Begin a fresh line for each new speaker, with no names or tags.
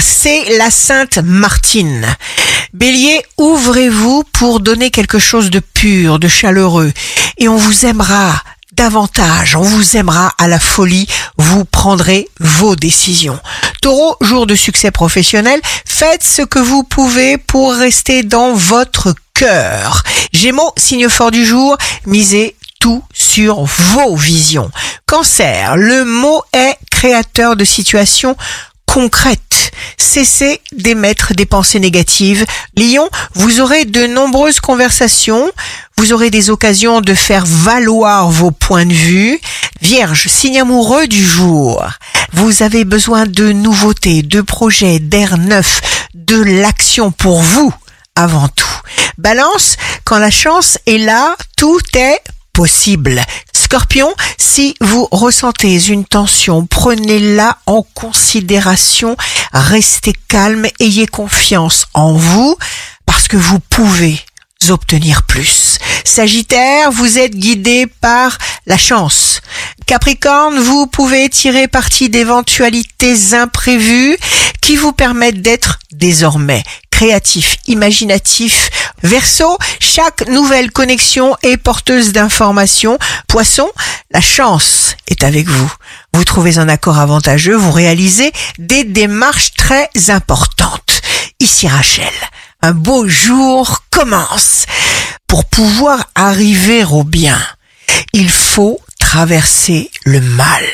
c'est la Sainte Martine. Bélier, ouvrez-vous pour donner quelque chose de pur, de chaleureux, et on vous aimera davantage, on vous aimera à la folie, vous prendrez vos décisions. Taureau, jour de succès professionnel, faites ce que vous pouvez pour rester dans votre cœur. Gémeaux, signe fort du jour, misez tout sur vos visions. Cancer, le mot est créateur de situations concrètes. Cessez d'émettre des pensées négatives. Lion, vous aurez de nombreuses conversations, vous aurez des occasions de faire valoir vos points de vue. Vierge, signe amoureux du jour. Vous avez besoin de nouveautés, de projets, d'air neuf, de l'action pour vous avant tout. Balance, quand la chance est là, tout est possible. Scorpion, si vous ressentez une tension, prenez-la en considération, restez calme, ayez confiance en vous, parce que vous pouvez obtenir plus. Sagittaire, vous êtes guidé par la chance. Capricorne, vous pouvez tirer parti d'éventualités imprévues qui vous permettent d'être désormais créatif, imaginatif. Verseau, chaque nouvelle connexion est porteuse d'informations. Poisson, la chance est avec vous. Vous trouvez un accord avantageux, vous réalisez des démarches très importantes. Ici Rachel, un beau jour commence. Pour pouvoir arriver au bien, il faut traverser le mal.